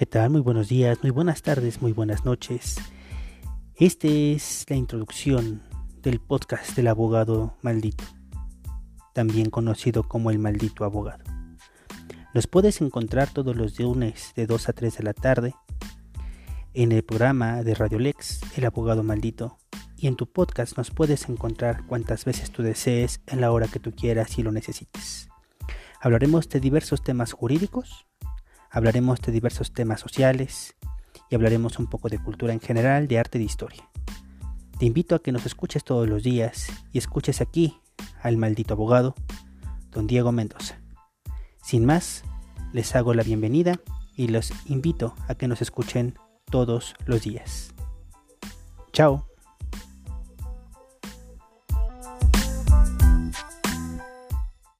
¿qué tal? Muy buenos días, muy buenas tardes, muy buenas noches. Esta es la introducción del podcast del abogado maldito, también conocido como el maldito abogado. Nos puedes encontrar todos los lunes de 2 a 3 de la tarde en el programa de Radio Lex, El abogado maldito, y en tu podcast nos puedes encontrar cuantas veces tú desees en la hora que tú quieras y lo necesites. Hablaremos de diversos temas jurídicos, hablaremos de diversos temas sociales y hablaremos un poco de cultura en general, de arte y de historia. Te invito a que nos escuches todos los días y escuches aquí al maldito abogado, don Diego Mendoza. Sin más, les hago la bienvenida y los invito a que nos escuchen todos los días. Chao.